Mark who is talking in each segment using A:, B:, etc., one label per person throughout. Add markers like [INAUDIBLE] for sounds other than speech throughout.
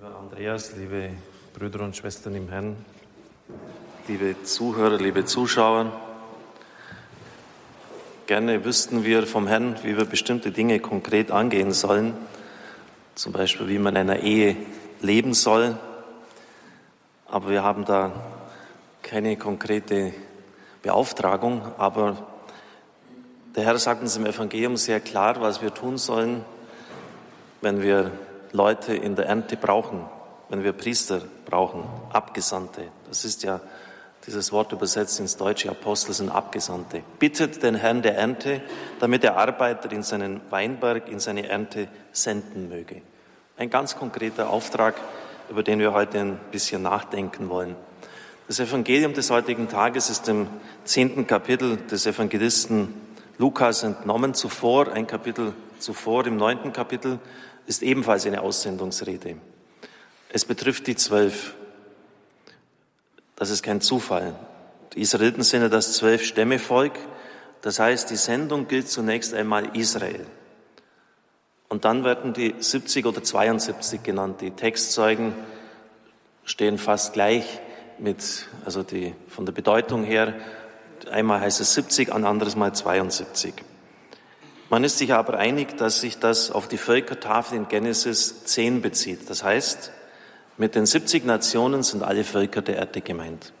A: Lieber Andreas, liebe Brüder und Schwestern im Herrn, liebe Zuhörer, liebe Zuschauer, gerne wüssten wir vom Herrn, wie wir bestimmte Dinge konkret angehen sollen, zum Beispiel wie man in einer Ehe leben soll, aber wir haben da keine konkrete Beauftragung, aber der Herr sagt uns im Evangelium sehr klar, was wir tun sollen, wenn wir Leute in der Ernte brauchen, wenn wir Priester brauchen, Abgesandte. Das ist ja dieses Wort übersetzt ins Deutsche, Apostel sind Abgesandte. Bittet den Herrn der Ernte, damit der Arbeiter in seinen Weinberg, in seine Ernte senden möge. Ein ganz konkreter Auftrag, über den wir heute ein bisschen nachdenken wollen. Das Evangelium des heutigen Tages ist im zehnten Kapitel des Evangelisten Lukas entnommen. Zuvor, ein Kapitel zuvor, im neunten Kapitel, ist ebenfalls eine Aussendungsrede. Es betrifft die Zwölf. Das ist kein Zufall. Die Israeliten sind ja das Zwölf-Stämme-Volk. Das heißt, die Sendung gilt zunächst einmal Israel. Und dann werden die 70 oder 72 genannt. Die Textzeugen stehen fast gleich mit, also die, von der Bedeutung her. Einmal heißt es 70, ein anderes Mal 72. Man ist sich aber einig, dass sich das auf die Völkertafel in Genesis 10 bezieht. Das heißt, mit den 70 Nationen sind alle Völker der Erde gemeint.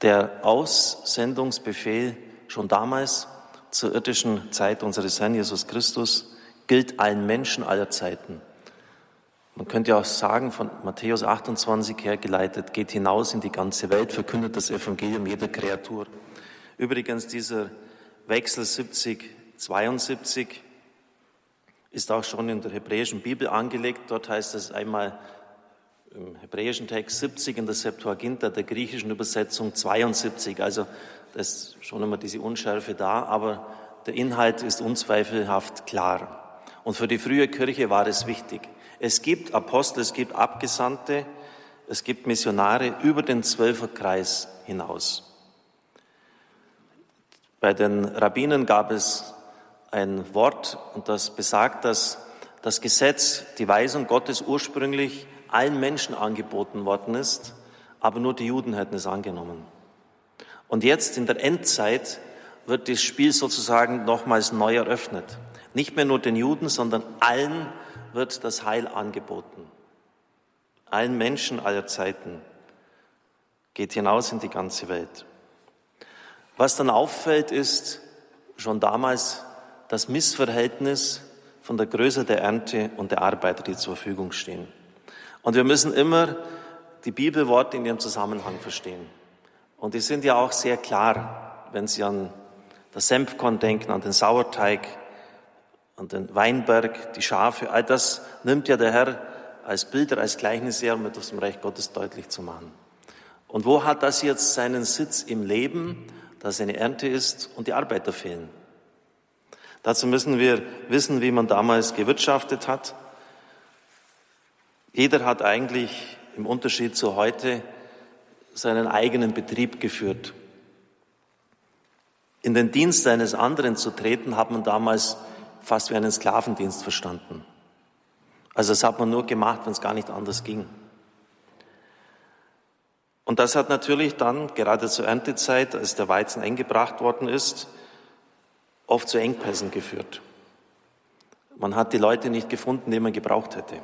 A: Der Aussendungsbefehl schon damals zur irdischen Zeit unseres Herrn Jesus Christus gilt allen Menschen aller Zeiten. Man könnte auch sagen, von Matthäus 28 her geleitet, geht hinaus in die ganze Welt, verkündet das Evangelium jeder Kreatur. Übrigens, dieser Wechsel 70, 72 ist auch schon in der hebräischen Bibel angelegt. Dort heißt es einmal im hebräischen Text 70, in der Septuaginta, der griechischen Übersetzung 72. Also da ist schon immer diese Unschärfe da, aber der Inhalt ist unzweifelhaft klar. Und für die frühe Kirche war es wichtig. Es gibt Apostel, es gibt Abgesandte, es gibt Missionare über den Zwölferkreis hinaus. Bei den Rabbinen gab es ein Wort und das besagt, dass das Gesetz, die Weisung Gottes ursprünglich allen Menschen angeboten worden ist, aber nur die Juden hätten es angenommen. Und jetzt in der Endzeit wird das Spiel sozusagen nochmals neu eröffnet. Nicht mehr nur den Juden, sondern allen wird das Heil angeboten. Allen Menschen aller Zeiten geht hinaus in die ganze Welt. Was dann auffällt, ist schon damals das Missverhältnis von der Größe der Ernte und der Arbeiter, die zur Verfügung stehen. Und wir müssen immer die Bibelworte in ihrem Zusammenhang verstehen. Und die sind ja auch sehr klar, wenn Sie an das Senfkorn denken, an den Sauerteig, und den Weinberg, die Schafe, all das nimmt ja der Herr als Bilder, als Gleichnis her, um etwas vom Reich Gottes deutlich zu machen. Und wo hat das jetzt seinen Sitz im Leben, dass eine Ernte ist und die Arbeiter fehlen? Dazu müssen wir wissen, wie man damals gewirtschaftet hat. Jeder hat eigentlich im Unterschied zu heute seinen eigenen Betrieb geführt. In den Dienst eines anderen zu treten, hat man damals fast wie einen Sklavendienst verstanden. Also das hat man nur gemacht, wenn es gar nicht anders ging. Und das hat natürlich dann, gerade zur Erntezeit, als der Weizen eingebracht worden ist, oft zu Engpässen geführt. Man hat die Leute nicht gefunden, die man gebraucht hätte.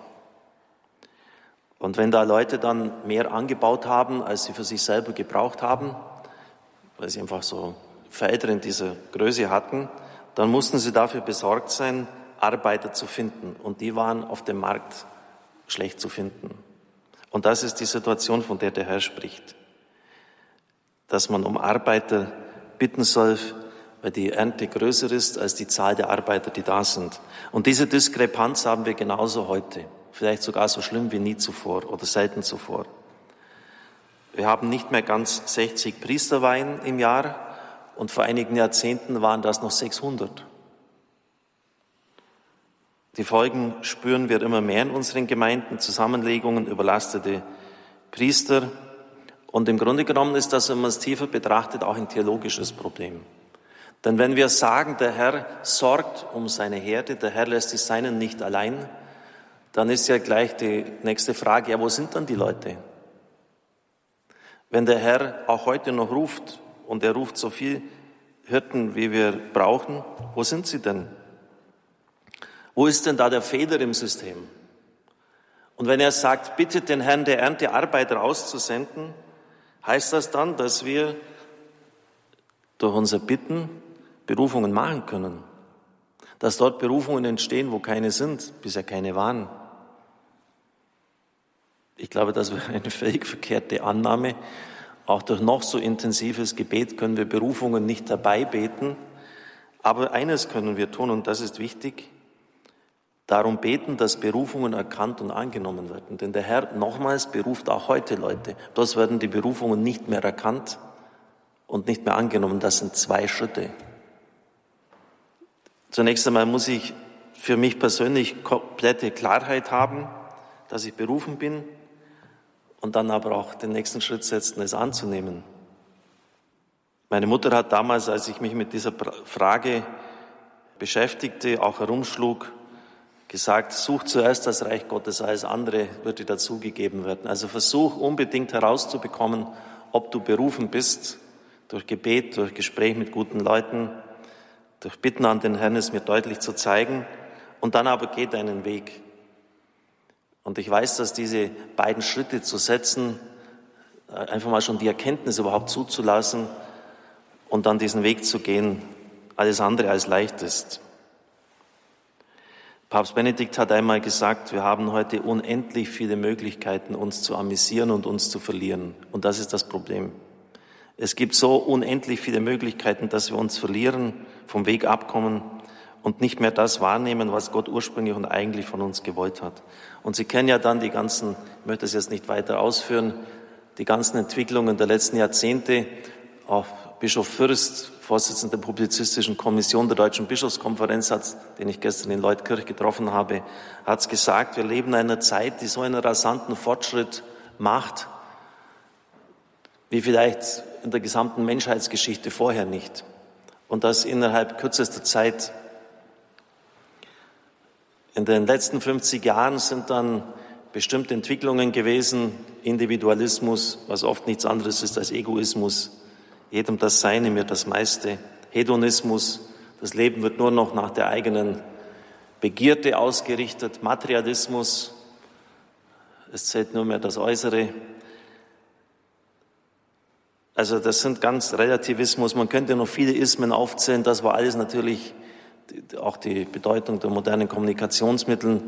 A: Und wenn da Leute dann mehr angebaut haben, als sie für sich selber gebraucht haben, weil sie einfach so Felder in dieser Größe hatten, dann mussten sie dafür besorgt sein, Arbeiter zu finden. Und die waren auf dem Markt schlecht zu finden. Und das ist die Situation, von der der Herr spricht. Dass man um Arbeiter bitten soll, weil die Ernte größer ist als die Zahl der Arbeiter, die da sind. Und diese Diskrepanz haben wir genauso heute. Vielleicht sogar so schlimm wie nie zuvor oder selten zuvor. Wir haben nicht mehr ganz 60 Priesterweihen im Jahr, und vor einigen Jahrzehnten waren das noch 600. Die Folgen spüren wir immer mehr in unseren Gemeinden, Zusammenlegungen, überlastete Priester. Und im Grunde genommen ist das, wenn man es tiefer betrachtet, auch ein theologisches Problem. Denn wenn wir sagen, der Herr sorgt um seine Herde, der Herr lässt die Seinen nicht allein, dann ist ja gleich die nächste Frage, ja, wo sind dann die Leute? Wenn der Herr auch heute noch ruft und er ruft so viel Hirten, wie wir brauchen, wo sind sie denn? Wo ist denn da der Fehler im System? Und wenn er sagt, bittet den Herrn der Ernte Arbeiter auszusenden, heißt das dann, dass wir durch unser Bitten Berufungen machen können. Dass dort Berufungen entstehen, wo keine sind, bisher keine waren. Ich glaube, das wäre eine völlig verkehrte Annahme. Auch durch noch so intensives Gebet können wir Berufungen nicht dabei beten. Aber eines können wir tun, und das ist wichtig, darum beten, dass Berufungen erkannt und angenommen werden. Denn der Herr nochmals beruft auch heute Leute. Das werden die Berufungen nicht mehr erkannt und nicht mehr angenommen. Das sind zwei Schritte. Zunächst einmal muss ich für mich persönlich komplette Klarheit haben, dass ich berufen bin und dann aber auch den nächsten Schritt setzen, es anzunehmen. Meine Mutter hat damals, als ich mich mit dieser Frage beschäftigte, auch herumschlug, gesagt, such zuerst das Reich Gottes, alles andere wird dir dazugegeben werden. Also versuch unbedingt herauszubekommen, ob du berufen bist, durch Gebet, durch Gespräch mit guten Leuten, durch Bitten an den Herrn es mir deutlich zu zeigen. Und dann aber geht deinen Weg. Und ich weiß, dass diese beiden Schritte zu setzen, äh, einfach mal schon die Erkenntnis überhaupt zuzulassen und dann diesen Weg zu gehen, alles andere als leicht ist. Papst Benedikt hat einmal gesagt, wir haben heute unendlich viele Möglichkeiten, uns zu amüsieren und uns zu verlieren. Und das ist das Problem. Es gibt so unendlich viele Möglichkeiten, dass wir uns verlieren, vom Weg abkommen und nicht mehr das wahrnehmen, was Gott ursprünglich und eigentlich von uns gewollt hat. Und Sie kennen ja dann die ganzen, ich möchte es jetzt nicht weiter ausführen, die ganzen Entwicklungen der letzten Jahrzehnte. Auch Bischof Fürst, Vorsitzender der Publizistischen Kommission der Deutschen Bischofskonferenz, hat, den ich gestern in Leutkirch getroffen habe, hat es gesagt, wir leben in einer Zeit, die so einen rasanten Fortschritt macht, wie vielleicht in der gesamten Menschheitsgeschichte vorher nicht. Und das innerhalb kürzester Zeit. In den letzten 50 Jahren sind dann bestimmte Entwicklungen gewesen, Individualismus, was oft nichts anderes ist als Egoismus, jedem das Seine, mir das meiste, Hedonismus, das Leben wird nur noch nach der eigenen Begierde ausgerichtet, Materialismus, es zählt nur mehr das Äußere, also das sind ganz Relativismus. Man könnte noch viele Ismen aufzählen. Das war alles natürlich auch die Bedeutung der modernen Kommunikationsmittel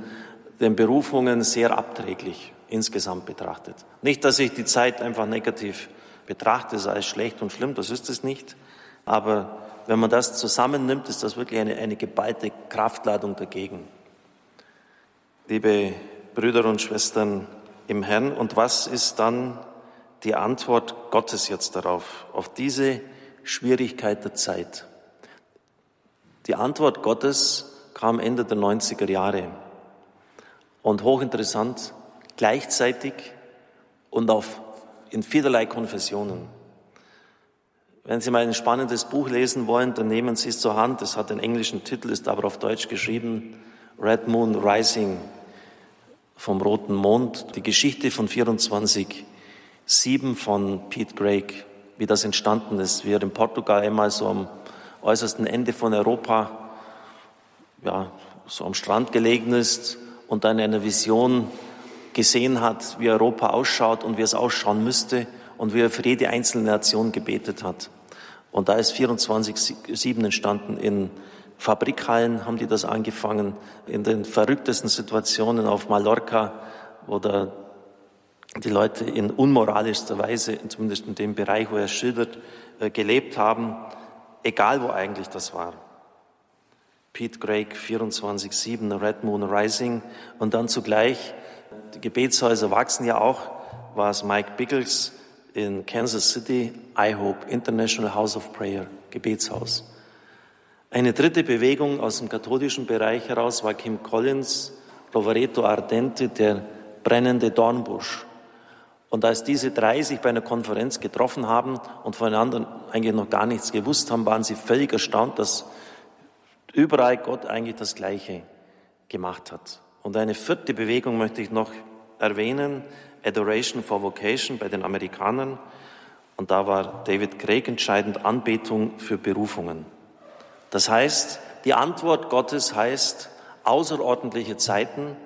A: den Berufungen sehr abträglich insgesamt betrachtet. Nicht, dass ich die Zeit einfach negativ betrachte, sei es schlecht und schlimm, das ist es nicht. Aber wenn man das zusammennimmt, ist das wirklich eine, eine geballte Kraftladung dagegen. Liebe Brüder und Schwestern im Herrn, und was ist dann die Antwort Gottes jetzt darauf, auf diese Schwierigkeit der Zeit. Die Antwort Gottes kam Ende der 90er Jahre. Und hochinteressant, gleichzeitig und auf, in vielerlei Konfessionen. Wenn Sie mal ein spannendes Buch lesen wollen, dann nehmen Sie es zur Hand. Es hat einen englischen Titel, ist aber auf Deutsch geschrieben. Red Moon Rising vom Roten Mond. Die Geschichte von 24 Sieben von Pete Craig, wie das entstanden ist, wie er in Portugal einmal so am äußersten Ende von Europa, ja, so am Strand gelegen ist und dann eine Vision gesehen hat, wie Europa ausschaut und wie es ausschauen müsste und wie er für jede einzelne Nation gebetet hat. Und da ist 24-7 entstanden. In Fabrikhallen haben die das angefangen, in den verrücktesten Situationen auf Mallorca, wo der die Leute in unmoralischster Weise, zumindest in dem Bereich, wo er schildert, äh, gelebt haben, egal wo eigentlich das war. Pete Craig 24-7, Red Moon Rising und dann zugleich, die Gebetshäuser wachsen ja auch, war es Mike Biggles in Kansas City, I Hope International House of Prayer, Gebetshaus. Eine dritte Bewegung aus dem katholischen Bereich heraus war Kim Collins, Rovereto Ardente, der brennende Dornbusch. Und als diese drei sich bei einer Konferenz getroffen haben und voneinander eigentlich noch gar nichts gewusst haben, waren sie völlig erstaunt, dass überall Gott eigentlich das Gleiche gemacht hat. Und eine vierte Bewegung möchte ich noch erwähnen, Adoration for Vocation bei den Amerikanern. Und da war David Craig entscheidend Anbetung für Berufungen. Das heißt, die Antwort Gottes heißt, außerordentliche Zeiten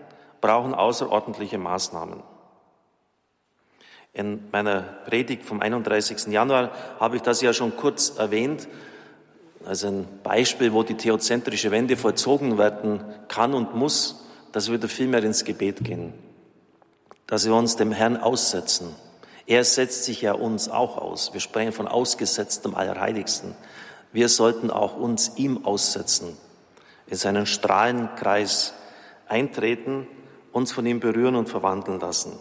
A: brauchen außerordentliche Maßnahmen. In meiner Predigt vom 31. Januar habe ich das ja schon kurz erwähnt, als ein Beispiel, wo die theozentrische Wende vollzogen werden kann und muss, dass wir da viel mehr ins Gebet gehen, dass wir uns dem Herrn aussetzen. Er setzt sich ja uns auch aus. Wir sprechen von ausgesetztem Allerheiligsten. Wir sollten auch uns ihm aussetzen, in seinen Strahlenkreis eintreten, uns von ihm berühren und verwandeln lassen.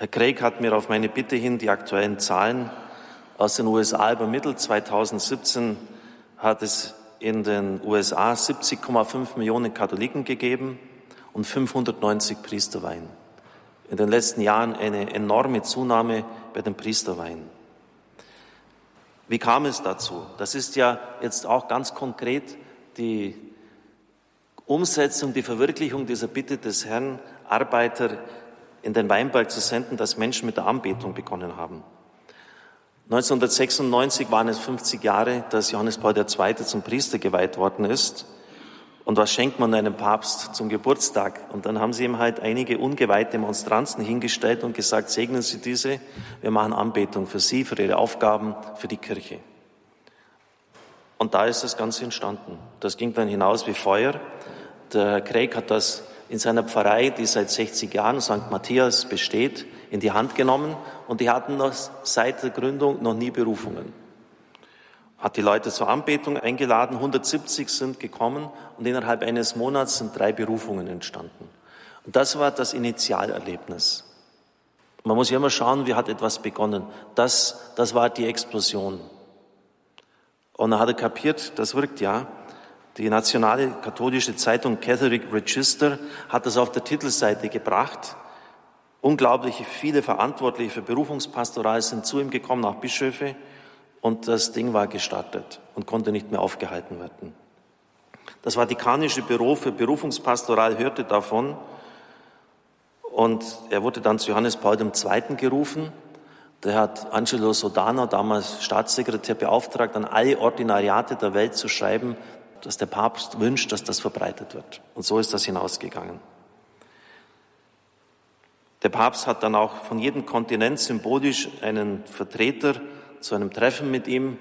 A: Herr Craig hat mir auf meine Bitte hin die aktuellen Zahlen aus den USA übermittelt. 2017 hat es in den USA 70,5 Millionen Katholiken gegeben und 590 Priesterweihen. In den letzten Jahren eine enorme Zunahme bei den Priesterweihen. Wie kam es dazu? Das ist ja jetzt auch ganz konkret die Umsetzung, die Verwirklichung dieser Bitte des Herrn, Arbeiter in den Weinberg zu senden, dass Menschen mit der Anbetung begonnen haben. 1996 waren es 50 Jahre, dass Johannes Paul II. zum Priester geweiht worden ist. Und was schenkt man einem Papst zum Geburtstag? Und dann haben sie ihm halt einige ungeweihte Monstranzen hingestellt und gesagt, segnen Sie diese, wir machen Anbetung für Sie, für Ihre Aufgaben, für die Kirche. Und da ist das Ganze entstanden. Das ging dann hinaus wie Feuer. Der Craig hat das in seiner Pfarrei, die seit 60 Jahren St. Matthias besteht, in die Hand genommen und die hatten noch seit der Gründung noch nie Berufungen. Hat die Leute zur Anbetung eingeladen, 170 sind gekommen und innerhalb eines Monats sind drei Berufungen entstanden. Und das war das Initialerlebnis. Man muss ja immer schauen, wie hat etwas begonnen. Das, das war die Explosion. Und er hatte kapiert, das wirkt ja. Die nationale katholische Zeitung Catholic Register hat das auf der Titelseite gebracht. Unglaublich viele Verantwortliche für Berufungspastoral sind zu ihm gekommen, auch Bischöfe, und das Ding war gestartet und konnte nicht mehr aufgehalten werden. Das Vatikanische Büro für Berufungspastoral hörte davon und er wurde dann zu Johannes Paul II. gerufen. Der hat Angelo Sodano, damals Staatssekretär, beauftragt, an alle Ordinariate der Welt zu schreiben, dass der Papst wünscht, dass das verbreitet wird. Und so ist das hinausgegangen. Der Papst hat dann auch von jedem Kontinent symbolisch einen Vertreter zu einem Treffen mit ihm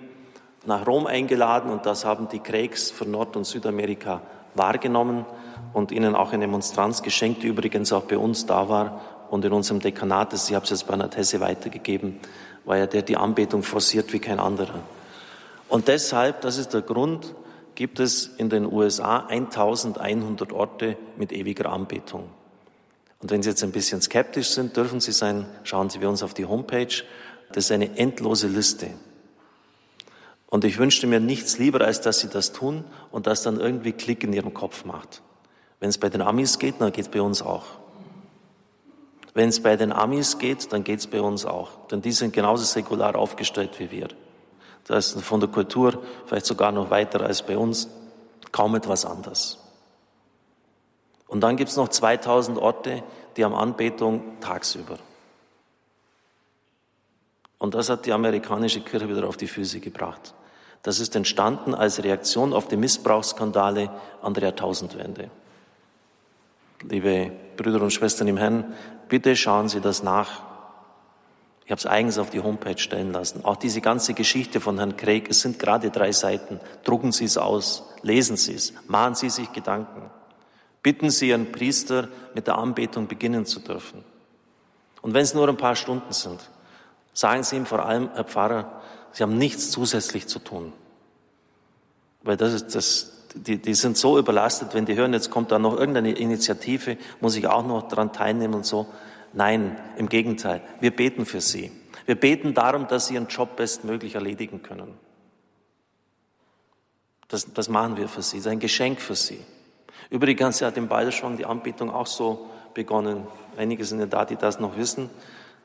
A: nach Rom eingeladen und das haben die Craigs von Nord- und Südamerika wahrgenommen und ihnen auch eine Monstranz geschenkt, die übrigens auch bei uns da war und in unserem Dekanat, ich habe es jetzt Bernhard Hesse weitergegeben, war ja der die Anbetung forciert wie kein anderer. Und deshalb, das ist der Grund, gibt es in den USA 1100 Orte mit ewiger Anbetung. Und wenn Sie jetzt ein bisschen skeptisch sind, dürfen Sie sein, schauen Sie bei uns auf die Homepage. Das ist eine endlose Liste. Und ich wünschte mir nichts lieber, als dass Sie das tun und das dann irgendwie Klick in Ihrem Kopf macht. Wenn es bei den Amis geht, dann geht es bei uns auch. Wenn es bei den Amis geht, dann geht es bei uns auch. Denn die sind genauso säkular aufgestellt wie wir. Das ist von der Kultur vielleicht sogar noch weiter als bei uns, kaum etwas anders. Und dann gibt es noch 2000 Orte, die haben Anbetung tagsüber. Und das hat die amerikanische Kirche wieder auf die Füße gebracht. Das ist entstanden als Reaktion auf die Missbrauchsskandale an der Jahrtausendwende. Liebe Brüder und Schwestern im Herrn, bitte schauen Sie das nach. Ich habe es eigens auf die Homepage stellen lassen. Auch diese ganze Geschichte von Herrn Craig, es sind gerade drei Seiten. Drucken Sie es aus, lesen Sie es, machen Sie sich Gedanken. Bitten Sie Ihren Priester, mit der Anbetung beginnen zu dürfen. Und wenn es nur ein paar Stunden sind, sagen Sie ihm vor allem, Herr Pfarrer, Sie haben nichts zusätzlich zu tun. Weil das ist das, die, die sind so überlastet, wenn die hören, jetzt kommt da noch irgendeine Initiative, muss ich auch noch daran teilnehmen und so. Nein, im Gegenteil. Wir beten für sie. Wir beten darum, dass sie ihren Job bestmöglich erledigen können. Das, das machen wir für sie. Das ist ein Geschenk für sie. Übrigens hat im Balderschwang die Anbetung auch so begonnen. Einige sind ja da, die das noch wissen.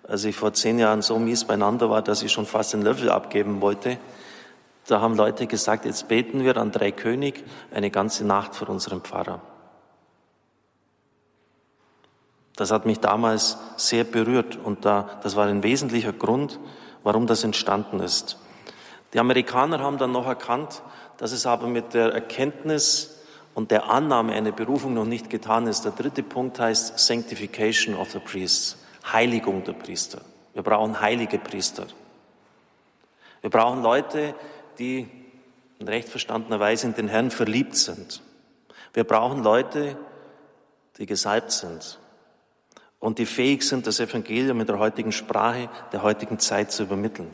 A: Als ich vor zehn Jahren so mies beieinander war, dass ich schon fast den Löffel abgeben wollte, da haben Leute gesagt, jetzt beten wir an drei König eine ganze Nacht für unseren Pfarrer. Das hat mich damals sehr berührt und da, das war ein wesentlicher Grund, warum das entstanden ist. Die Amerikaner haben dann noch erkannt, dass es aber mit der Erkenntnis und der Annahme einer Berufung noch nicht getan ist. Der dritte Punkt heißt Sanctification of the Priests, Heiligung der Priester. Wir brauchen heilige Priester. Wir brauchen Leute, die in recht verstandener Weise in den Herrn verliebt sind. Wir brauchen Leute, die gesalbt sind und die fähig sind, das Evangelium in der heutigen Sprache, der heutigen Zeit zu übermitteln.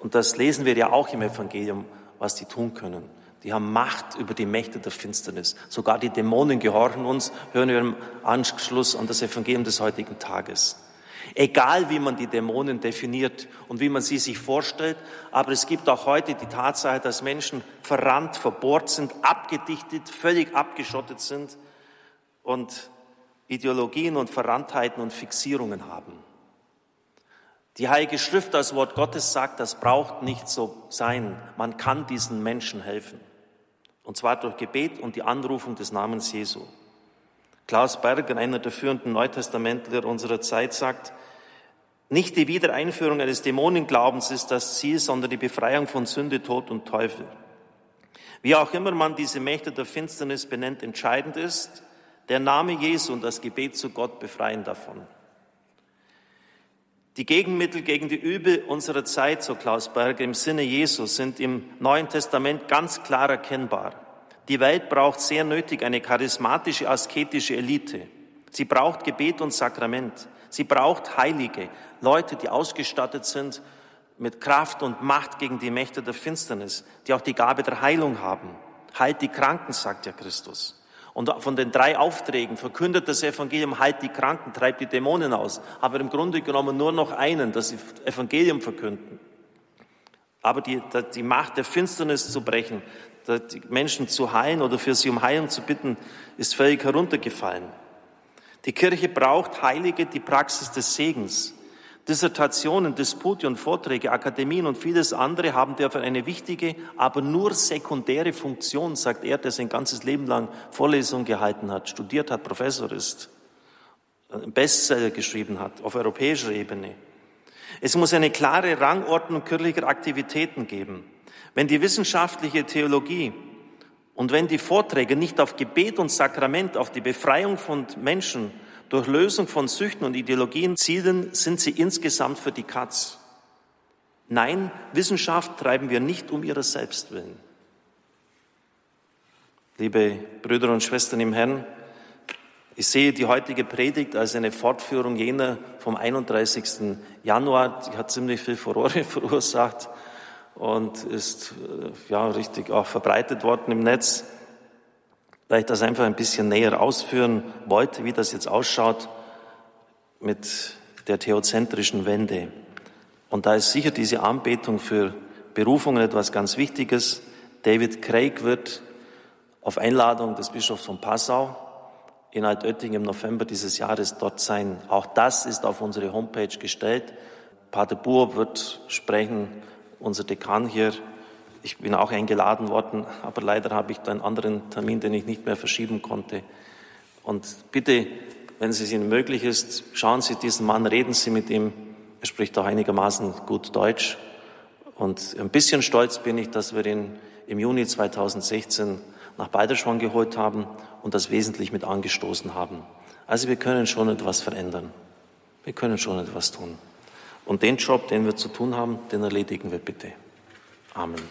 A: Und das lesen wir ja auch im Evangelium, was die tun können. Die haben Macht über die Mächte der Finsternis. Sogar die Dämonen gehorchen uns, hören wir im Anschluss an das Evangelium des heutigen Tages. Egal wie man die Dämonen definiert und wie man sie sich vorstellt, aber es gibt auch heute die Tatsache, dass Menschen verrannt, verbohrt sind, abgedichtet, völlig abgeschottet sind und Ideologien und Verranntheiten und Fixierungen haben. Die Heilige Schrift, das Wort Gottes sagt, das braucht nicht so sein. Man kann diesen Menschen helfen. Und zwar durch Gebet und die Anrufung des Namens Jesu. Klaus Berger, einer der führenden Neutestamentler unserer Zeit, sagt, nicht die Wiedereinführung eines Dämonenglaubens ist das Ziel, sondern die Befreiung von Sünde, Tod und Teufel. Wie auch immer man diese Mächte der Finsternis benennt, entscheidend ist, der Name Jesu und das Gebet zu Gott befreien davon. Die Gegenmittel gegen die Übel unserer Zeit, so Klaus Berger, im Sinne Jesu sind im Neuen Testament ganz klar erkennbar. Die Welt braucht sehr nötig eine charismatische, asketische Elite. Sie braucht Gebet und Sakrament. Sie braucht Heilige, Leute, die ausgestattet sind mit Kraft und Macht gegen die Mächte der Finsternis, die auch die Gabe der Heilung haben. Heilt die Kranken, sagt ja Christus. Und von den drei Aufträgen verkündet das Evangelium, heilt die Kranken, treibt die Dämonen aus. Aber im Grunde genommen nur noch einen, das Evangelium verkünden. Aber die, die Macht der Finsternis zu brechen, die Menschen zu heilen oder für sie um Heilung zu bitten, ist völlig heruntergefallen. Die Kirche braucht Heilige, die Praxis des Segens. Dissertationen, Dispute und Vorträge, Akademien und vieles andere haben dafür eine wichtige, aber nur sekundäre Funktion, sagt er, der sein ganzes Leben lang Vorlesungen gehalten hat, studiert hat, Professor ist, Bestseller geschrieben hat auf europäischer Ebene. Es muss eine klare Rangordnung kirchlicher Aktivitäten geben. Wenn die wissenschaftliche Theologie und wenn die Vorträge nicht auf Gebet und Sakrament, auf die Befreiung von Menschen durch Lösung von Süchten und Ideologien zielen, sind sie insgesamt für die Katz. Nein, Wissenschaft treiben wir nicht um ihrer selbst willen. Liebe Brüder und Schwestern im Herrn, ich sehe die heutige Predigt als eine Fortführung jener vom 31. Januar. Die hat ziemlich viel Furore [LAUGHS] verursacht und ist äh, ja richtig auch verbreitet worden im Netz da ich das einfach ein bisschen näher ausführen wollte, wie das jetzt ausschaut mit der theozentrischen Wende. Und da ist sicher diese Anbetung für Berufungen etwas ganz Wichtiges. David Craig wird auf Einladung des Bischofs von Passau in Altötting im November dieses Jahres dort sein. Auch das ist auf unsere Homepage gestellt. Pater Buob wird sprechen, unser Dekan hier ich bin auch eingeladen worden, aber leider habe ich da einen anderen Termin, den ich nicht mehr verschieben konnte. Und bitte, wenn es Ihnen möglich ist, schauen Sie diesen Mann, reden Sie mit ihm. Er spricht auch einigermaßen gut Deutsch. Und ein bisschen stolz bin ich, dass wir ihn im Juni 2016 nach Balderschwang geholt haben und das wesentlich mit angestoßen haben. Also wir können schon etwas verändern. Wir können schon etwas tun. Und den Job, den wir zu tun haben, den erledigen wir bitte. Amen.